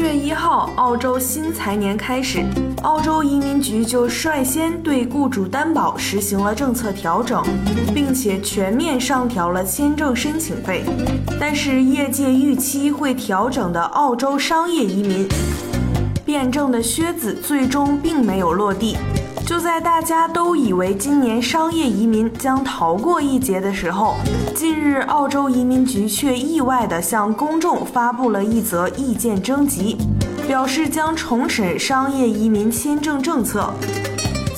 一月一号，澳洲新财年开始，澳洲移民局就率先对雇主担保实行了政策调整，并且全面上调了签证申请费。但是，业界预期会调整的澳洲商业移民变证的靴子，最终并没有落地。就在大家都以为今年商业移民将逃过一劫的时候，近日澳洲移民局却意外地向公众发布了一则意见征集，表示将重审商业移民签证政策。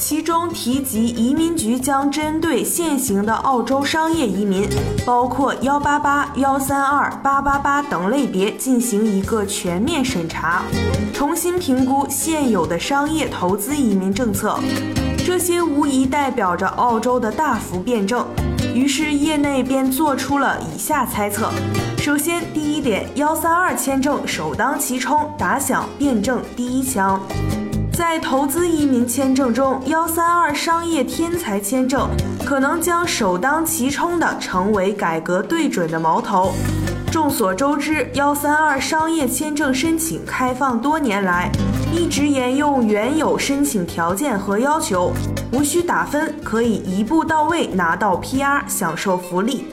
其中提及，移民局将针对现行的澳洲商业移民，包括幺八八、幺三二、八八八等类别进行一个全面审查，重新评估现有的商业投资移民政策。这些无疑代表着澳洲的大幅变政。于是业内便做出了以下猜测：首先，第一点，幺三二签证首当其冲，打响变政第一枪。在投资移民签证中，幺三二商业天才签证可能将首当其冲地成为改革对准的矛头。众所周知，幺三二商业签证申请开放多年来，一直沿用原有申请条件和要求，无需打分，可以一步到位拿到 PR，享受福利。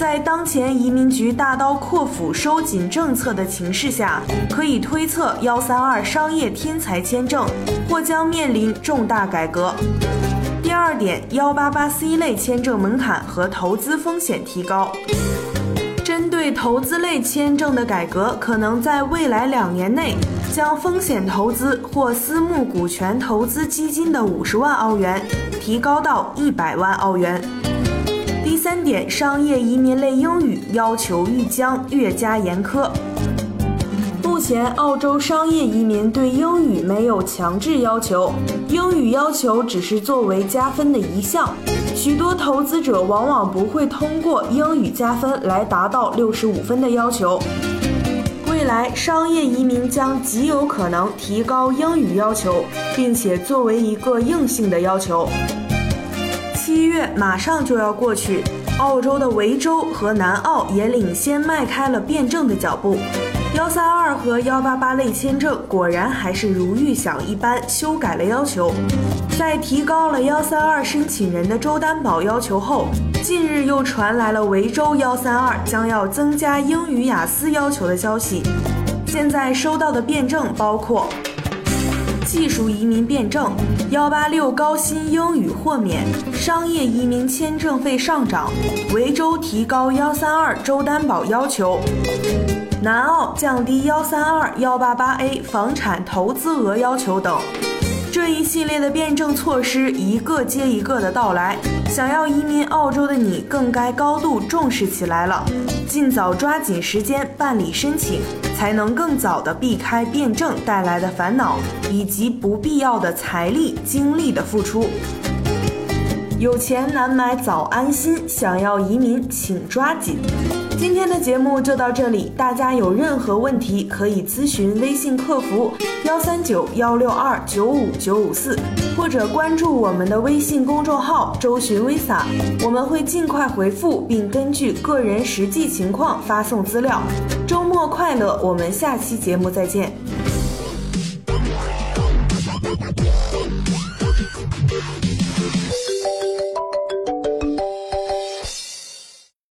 在当前移民局大刀阔斧收紧政策的情势下，可以推测幺三二商业天才签证或将面临重大改革。第二点，幺八八 C 类签证门槛和投资风险提高。针对投资类签证的改革，可能在未来两年内将风险投资或私募股权投资基金的五十万澳元提高到一百万澳元。第三点，商业移民类英语要求愈将越加严苛。目前，澳洲商业移民对英语没有强制要求，英语要求只是作为加分的一项。许多投资者往往不会通过英语加分来达到六十五分的要求。未来，商业移民将极有可能提高英语要求，并且作为一个硬性的要求。七月马上就要过去，澳洲的维州和南澳也领先迈开了变证的脚步。幺三二和幺八八类签证果然还是如预想一般，修改了要求。在提高了幺三二申请人的州担保要求后，近日又传来了维州幺三二将要增加英语雅思要求的消息。现在收到的变证包括。技术移民变证，幺八六高薪英语豁免，商业移民签证费上涨，维州提高幺三二州担保要求，南澳降低幺三二幺八八 A 房产投资额要求等。这一系列的变证措施一个接一个的到来，想要移民澳洲的你更该高度重视起来了，尽早抓紧时间办理申请。才能更早的避开变证带来的烦恼，以及不必要的财力、精力的付出。有钱难买早安心，想要移民请抓紧。今天的节目就到这里，大家有任何问题可以咨询微信客服幺三九幺六二九五九五四，或者关注我们的微信公众号周巡 Visa，我们会尽快回复，并根据个人实际情况发送资料。周末快乐，我们下期节目再见。